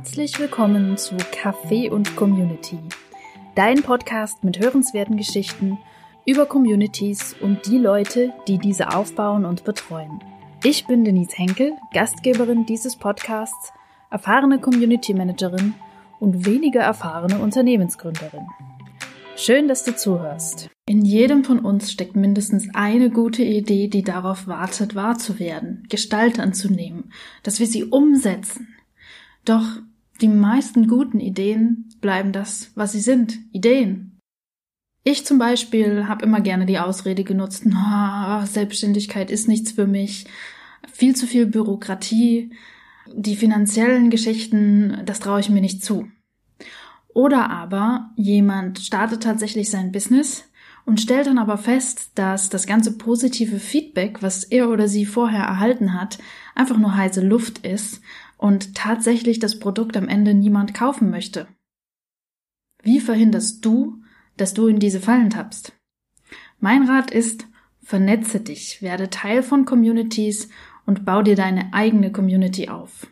Herzlich willkommen zu Café und Community, dein Podcast mit hörenswerten Geschichten über Communities und die Leute, die diese aufbauen und betreuen. Ich bin Denise Henkel, Gastgeberin dieses Podcasts, erfahrene Community Managerin und weniger erfahrene Unternehmensgründerin. Schön, dass du zuhörst. In jedem von uns steckt mindestens eine gute Idee, die darauf wartet, wahr zu werden, Gestalt anzunehmen, dass wir sie umsetzen. Doch die meisten guten Ideen bleiben das, was sie sind, Ideen. Ich zum Beispiel habe immer gerne die Ausrede genutzt, oh, Selbstständigkeit ist nichts für mich, viel zu viel Bürokratie, die finanziellen Geschichten, das traue ich mir nicht zu. Oder aber jemand startet tatsächlich sein Business und stellt dann aber fest, dass das ganze positive Feedback, was er oder sie vorher erhalten hat, einfach nur heiße Luft ist und tatsächlich das Produkt am Ende niemand kaufen möchte. Wie verhinderst du, dass du in diese Fallen tappst? Mein Rat ist, vernetze dich, werde Teil von Communities und bau dir deine eigene Community auf.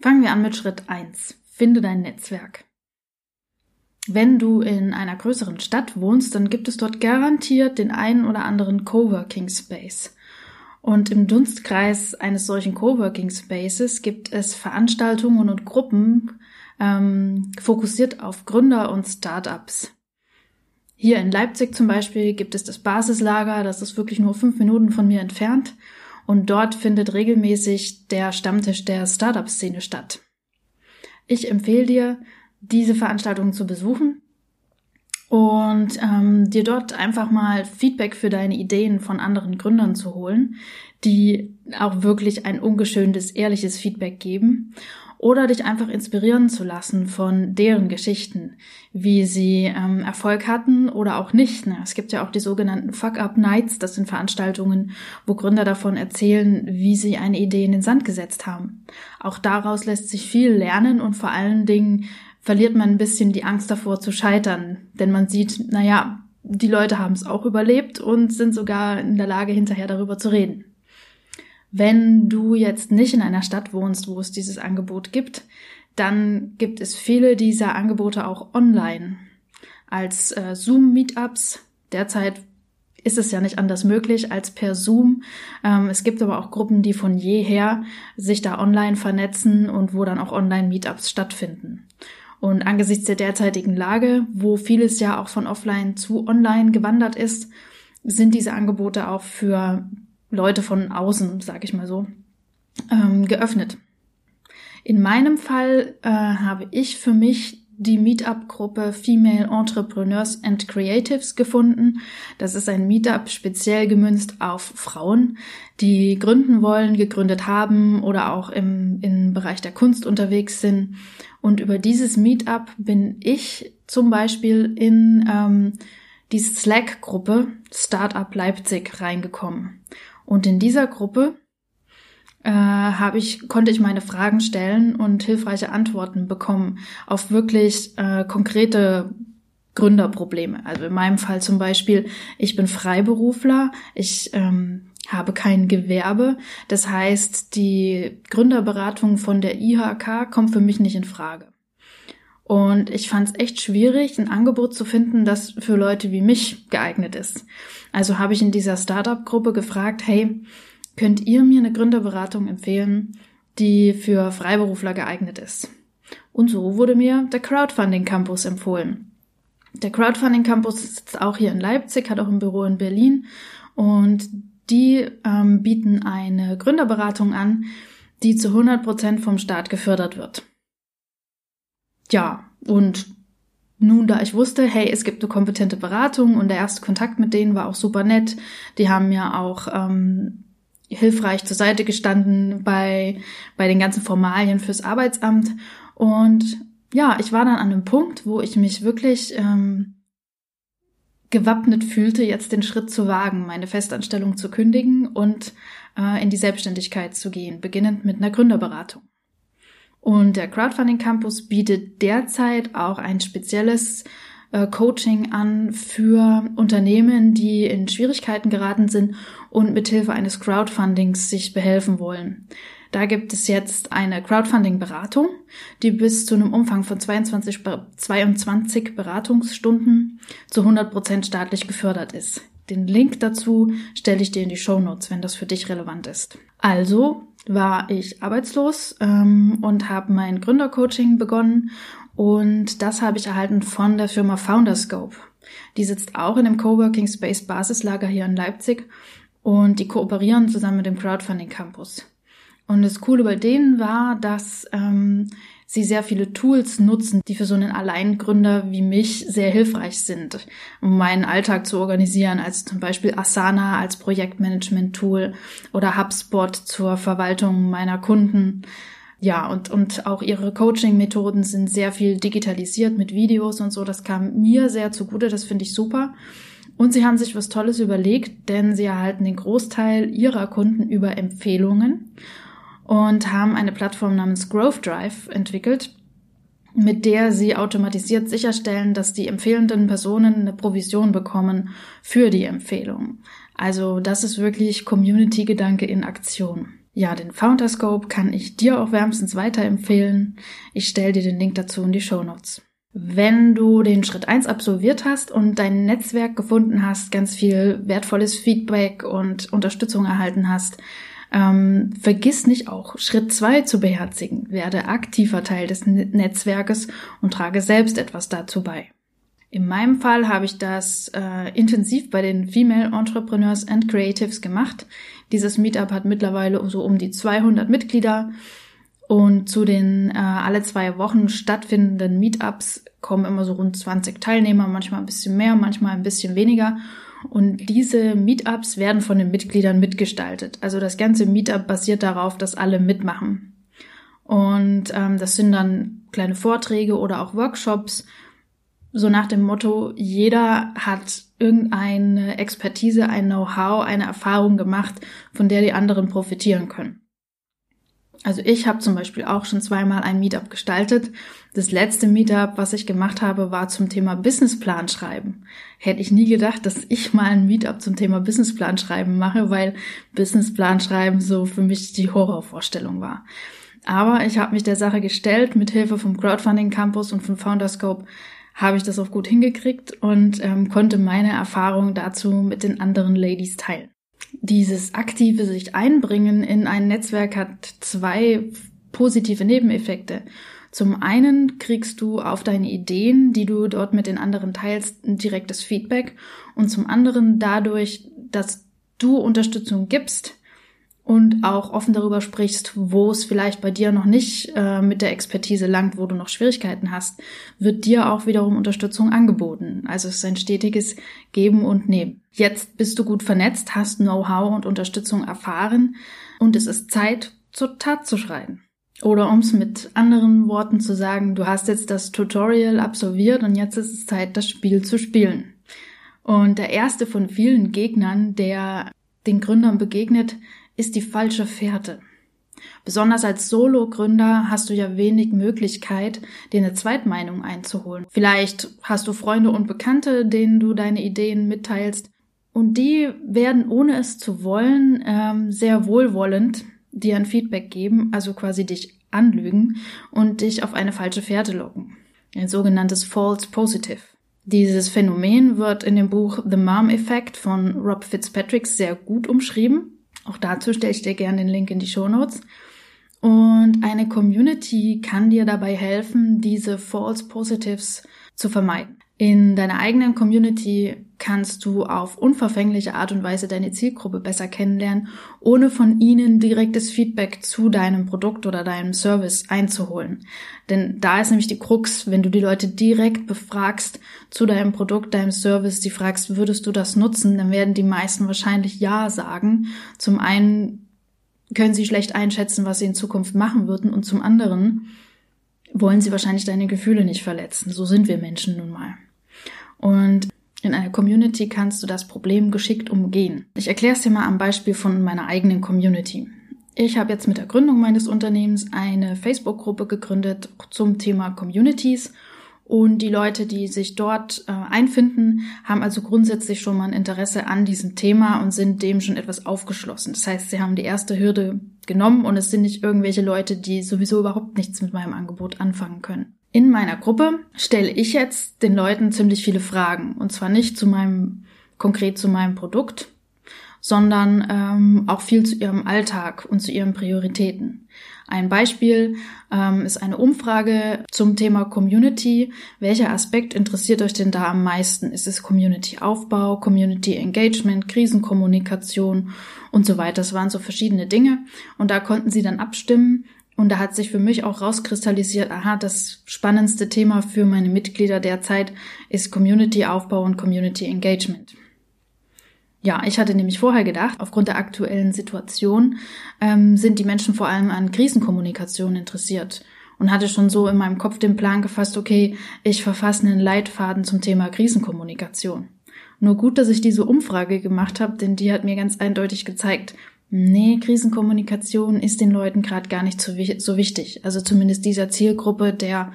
Fangen wir an mit Schritt eins. Finde dein Netzwerk. Wenn du in einer größeren Stadt wohnst, dann gibt es dort garantiert den einen oder anderen Coworking Space. Und im Dunstkreis eines solchen Coworking Spaces gibt es Veranstaltungen und Gruppen ähm, fokussiert auf Gründer und Startups. Hier in Leipzig zum Beispiel gibt es das Basislager, das ist wirklich nur fünf Minuten von mir entfernt. Und dort findet regelmäßig der Stammtisch der Startup-Szene statt. Ich empfehle dir, diese Veranstaltungen zu besuchen und ähm, dir dort einfach mal Feedback für deine Ideen von anderen Gründern zu holen, die auch wirklich ein ungeschöntes, ehrliches Feedback geben oder dich einfach inspirieren zu lassen von deren Geschichten, wie sie ähm, Erfolg hatten oder auch nicht. Ne? Es gibt ja auch die sogenannten Fuck-Up-Nights, das sind Veranstaltungen, wo Gründer davon erzählen, wie sie eine Idee in den Sand gesetzt haben. Auch daraus lässt sich viel lernen und vor allen Dingen verliert man ein bisschen die Angst davor zu scheitern, denn man sieht, naja, die Leute haben es auch überlebt und sind sogar in der Lage, hinterher darüber zu reden. Wenn du jetzt nicht in einer Stadt wohnst, wo es dieses Angebot gibt, dann gibt es viele dieser Angebote auch online als äh, Zoom-Meetups. Derzeit ist es ja nicht anders möglich als per Zoom. Ähm, es gibt aber auch Gruppen, die von jeher sich da online vernetzen und wo dann auch Online-Meetups stattfinden. Und angesichts der derzeitigen Lage, wo vieles ja auch von offline zu online gewandert ist, sind diese Angebote auch für Leute von außen, sag ich mal so, ähm, geöffnet. In meinem Fall äh, habe ich für mich die Meetup-Gruppe Female Entrepreneurs and Creatives gefunden. Das ist ein Meetup speziell gemünzt auf Frauen, die gründen wollen, gegründet haben oder auch im, im Bereich der Kunst unterwegs sind. Und über dieses Meetup bin ich zum Beispiel in ähm, die Slack-Gruppe Startup Leipzig reingekommen. Und in dieser Gruppe äh, habe ich, konnte ich meine Fragen stellen und hilfreiche Antworten bekommen auf wirklich äh, konkrete Gründerprobleme. Also in meinem Fall zum Beispiel, ich bin Freiberufler, ich ähm, habe kein Gewerbe. Das heißt, die Gründerberatung von der IHK kommt für mich nicht in Frage. Und ich fand es echt schwierig, ein Angebot zu finden, das für Leute wie mich geeignet ist. Also habe ich in dieser Startup-Gruppe gefragt, hey, könnt ihr mir eine Gründerberatung empfehlen, die für Freiberufler geeignet ist? Und so wurde mir der Crowdfunding Campus empfohlen. Der Crowdfunding Campus sitzt auch hier in Leipzig, hat auch ein Büro in Berlin und die ähm, bieten eine Gründerberatung an, die zu 100 Prozent vom Staat gefördert wird ja, und nun, da ich wusste, hey, es gibt eine kompetente Beratung und der erste Kontakt mit denen war auch super nett. Die haben mir auch ähm, hilfreich zur Seite gestanden bei, bei den ganzen Formalien fürs Arbeitsamt. Und ja, ich war dann an einem Punkt, wo ich mich wirklich ähm, gewappnet fühlte, jetzt den Schritt zu wagen, meine Festanstellung zu kündigen und äh, in die Selbstständigkeit zu gehen, beginnend mit einer Gründerberatung. Und der Crowdfunding Campus bietet derzeit auch ein spezielles äh, Coaching an für Unternehmen, die in Schwierigkeiten geraten sind und mithilfe eines Crowdfundings sich behelfen wollen. Da gibt es jetzt eine Crowdfunding-Beratung, die bis zu einem Umfang von 22, 22 Beratungsstunden zu 100 Prozent staatlich gefördert ist. Den Link dazu stelle ich dir in die Show Notes, wenn das für dich relevant ist. Also war ich arbeitslos ähm, und habe mein Gründercoaching begonnen und das habe ich erhalten von der Firma Founderscope. Die sitzt auch in dem Coworking Space Basislager hier in Leipzig und die kooperieren zusammen mit dem Crowdfunding Campus. Und das Coole bei denen war, dass ähm, sie sehr viele Tools nutzen, die für so einen Alleingründer wie mich sehr hilfreich sind, um meinen Alltag zu organisieren, also zum Beispiel Asana als Projektmanagement-Tool oder HubSpot zur Verwaltung meiner Kunden. Ja, und, und auch ihre Coaching-Methoden sind sehr viel digitalisiert mit Videos und so. Das kam mir sehr zugute, das finde ich super. Und sie haben sich was Tolles überlegt, denn sie erhalten den Großteil ihrer Kunden über Empfehlungen und haben eine Plattform namens Growth Drive entwickelt, mit der sie automatisiert sicherstellen, dass die empfehlenden Personen eine Provision bekommen für die Empfehlung. Also das ist wirklich Community-Gedanke in Aktion. Ja, den Founderscope kann ich dir auch wärmstens weiterempfehlen. Ich stelle dir den Link dazu in die Show Notes. Wenn du den Schritt eins absolviert hast und dein Netzwerk gefunden hast, ganz viel wertvolles Feedback und Unterstützung erhalten hast, ähm, vergiss nicht auch Schritt zwei zu beherzigen. Werde aktiver Teil des Netzwerkes und trage selbst etwas dazu bei. In meinem Fall habe ich das äh, intensiv bei den Female Entrepreneurs and Creatives gemacht. Dieses Meetup hat mittlerweile so um die 200 Mitglieder und zu den äh, alle zwei Wochen stattfindenden Meetups kommen immer so rund 20 Teilnehmer, manchmal ein bisschen mehr, manchmal ein bisschen weniger. Und diese Meetups werden von den Mitgliedern mitgestaltet. Also das ganze Meetup basiert darauf, dass alle mitmachen. Und ähm, das sind dann kleine Vorträge oder auch Workshops, so nach dem Motto, jeder hat irgendeine Expertise, ein Know-how, eine Erfahrung gemacht, von der die anderen profitieren können. Also ich habe zum Beispiel auch schon zweimal ein Meetup gestaltet. Das letzte Meetup, was ich gemacht habe, war zum Thema Businessplan schreiben. Hätte ich nie gedacht, dass ich mal ein Meetup zum Thema Businessplan schreiben mache, weil Businessplan schreiben so für mich die Horrorvorstellung war. Aber ich habe mich der Sache gestellt. Mit Hilfe vom Crowdfunding Campus und von Founderscope habe ich das auch gut hingekriegt und ähm, konnte meine Erfahrungen dazu mit den anderen Ladies teilen. Dieses aktive sich einbringen in ein Netzwerk hat zwei positive Nebeneffekte. Zum einen kriegst du auf deine Ideen, die du dort mit den anderen teilst, ein direktes Feedback und zum anderen dadurch, dass du Unterstützung gibst, und auch offen darüber sprichst, wo es vielleicht bei dir noch nicht äh, mit der Expertise langt, wo du noch Schwierigkeiten hast, wird dir auch wiederum Unterstützung angeboten. Also es ist ein stetiges Geben und Nehmen. Jetzt bist du gut vernetzt, hast Know-how und Unterstützung erfahren und es ist Zeit, zur Tat zu schreiten. Oder um es mit anderen Worten zu sagen, du hast jetzt das Tutorial absolviert und jetzt ist es Zeit, das Spiel zu spielen. Und der erste von vielen Gegnern, der den Gründern begegnet, ist die falsche Fährte. Besonders als Solo-Gründer hast du ja wenig Möglichkeit, dir eine Zweitmeinung einzuholen. Vielleicht hast du Freunde und Bekannte, denen du deine Ideen mitteilst. Und die werden, ohne es zu wollen, ähm, sehr wohlwollend dir ein Feedback geben, also quasi dich anlügen und dich auf eine falsche Fährte locken. Ein sogenanntes False Positive. Dieses Phänomen wird in dem Buch The Mom Effect von Rob Fitzpatrick sehr gut umschrieben. Auch dazu stelle ich dir gerne den Link in die Show Notes. Und eine Community kann dir dabei helfen, diese False Positives zu vermeiden. In deiner eigenen Community kannst du auf unverfängliche Art und Weise deine Zielgruppe besser kennenlernen, ohne von ihnen direktes Feedback zu deinem Produkt oder deinem Service einzuholen. Denn da ist nämlich die Krux, wenn du die Leute direkt befragst zu deinem Produkt, deinem Service, die fragst, würdest du das nutzen, dann werden die meisten wahrscheinlich Ja sagen. Zum einen können sie schlecht einschätzen, was sie in Zukunft machen würden und zum anderen wollen sie wahrscheinlich deine Gefühle nicht verletzen. So sind wir Menschen nun mal. Und in einer Community kannst du das Problem geschickt umgehen. Ich erkläre es dir mal am Beispiel von meiner eigenen Community. Ich habe jetzt mit der Gründung meines Unternehmens eine Facebook-Gruppe gegründet zum Thema Communities Und die Leute, die sich dort äh, einfinden, haben also grundsätzlich schon mal ein Interesse an diesem Thema und sind dem schon etwas aufgeschlossen. Das heißt, sie haben die erste Hürde genommen und es sind nicht irgendwelche Leute, die sowieso überhaupt nichts mit meinem Angebot anfangen können. In meiner Gruppe stelle ich jetzt den Leuten ziemlich viele Fragen. Und zwar nicht zu meinem, konkret zu meinem Produkt, sondern ähm, auch viel zu ihrem Alltag und zu ihren Prioritäten. Ein Beispiel ähm, ist eine Umfrage zum Thema Community. Welcher Aspekt interessiert euch denn da am meisten? Ist es Community-Aufbau, Community-Engagement, Krisenkommunikation und so weiter? Das waren so verschiedene Dinge. Und da konnten sie dann abstimmen. Und da hat sich für mich auch rauskristallisiert, aha, das spannendste Thema für meine Mitglieder derzeit ist Community-Aufbau und Community-Engagement. Ja, ich hatte nämlich vorher gedacht, aufgrund der aktuellen Situation ähm, sind die Menschen vor allem an Krisenkommunikation interessiert und hatte schon so in meinem Kopf den Plan gefasst, okay, ich verfasse einen Leitfaden zum Thema Krisenkommunikation. Nur gut, dass ich diese Umfrage gemacht habe, denn die hat mir ganz eindeutig gezeigt, nee, Krisenkommunikation ist den Leuten gerade gar nicht so, so, wichtig. Also zumindest dieser Zielgruppe der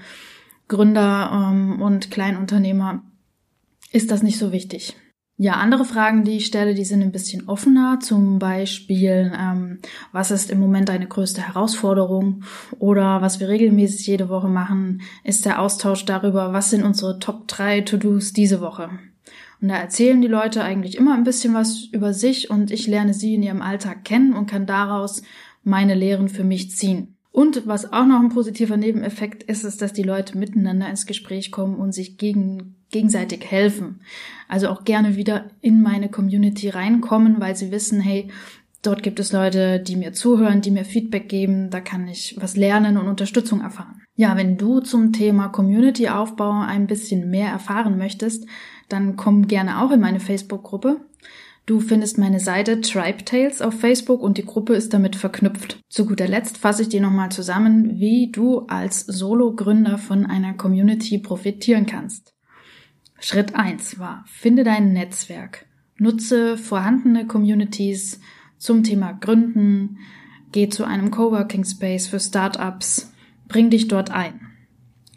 Gründer ähm, und Kleinunternehmer ist das nicht so wichtig. Ja, andere Fragen, die ich stelle, die sind ein bisschen offener. Zum Beispiel, ähm, was ist im Moment deine größte Herausforderung? Oder was wir regelmäßig jede Woche machen, ist der Austausch darüber, was sind unsere Top 3 To-Dos diese Woche? Und da erzählen die Leute eigentlich immer ein bisschen was über sich und ich lerne sie in ihrem Alltag kennen und kann daraus meine Lehren für mich ziehen. Und was auch noch ein positiver Nebeneffekt ist, ist, dass die Leute miteinander ins Gespräch kommen und sich gegen, gegenseitig helfen. Also auch gerne wieder in meine Community reinkommen, weil sie wissen, hey, dort gibt es Leute, die mir zuhören, die mir Feedback geben, da kann ich was lernen und Unterstützung erfahren. Ja, wenn du zum Thema Community-Aufbau ein bisschen mehr erfahren möchtest, dann komm gerne auch in meine Facebook-Gruppe. Du findest meine Seite Tribe Tales auf Facebook und die Gruppe ist damit verknüpft. Zu guter Letzt fasse ich dir nochmal zusammen, wie du als Solo-Gründer von einer Community profitieren kannst. Schritt eins war, finde dein Netzwerk. Nutze vorhandene Communities zum Thema Gründen. Geh zu einem Coworking Space für Startups. Bring dich dort ein.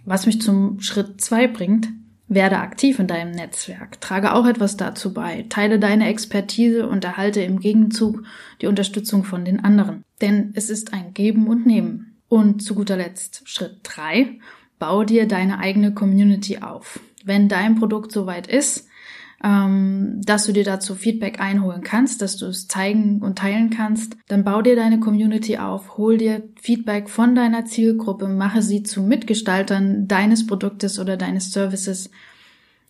Was mich zum Schritt zwei bringt, werde aktiv in deinem Netzwerk, trage auch etwas dazu bei, teile deine Expertise und erhalte im Gegenzug die Unterstützung von den anderen. Denn es ist ein Geben und Nehmen. Und zu guter Letzt Schritt drei: Bau dir deine eigene Community auf. Wenn dein Produkt soweit ist, ähm, dass du dir dazu Feedback einholen kannst, dass du es zeigen und teilen kannst, dann bau dir deine Community auf, hol dir Feedback von deiner Zielgruppe, mache sie zu Mitgestaltern deines Produktes oder deines Services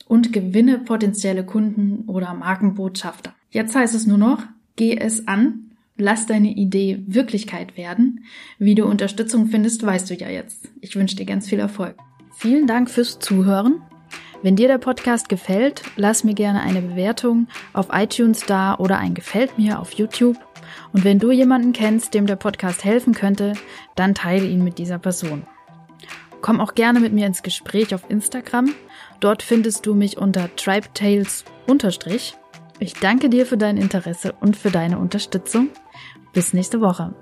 und gewinne potenzielle Kunden oder Markenbotschafter. Jetzt heißt es nur noch, geh es an, lass deine Idee Wirklichkeit werden. Wie du Unterstützung findest, weißt du ja jetzt. Ich wünsche dir ganz viel Erfolg. Vielen Dank fürs Zuhören. Wenn dir der Podcast gefällt, lass mir gerne eine Bewertung auf iTunes da oder ein Gefällt mir auf YouTube. Und wenn du jemanden kennst, dem der Podcast helfen könnte, dann teile ihn mit dieser Person. Komm auch gerne mit mir ins Gespräch auf Instagram. Dort findest du mich unter tribetales Ich danke dir für dein Interesse und für deine Unterstützung. Bis nächste Woche.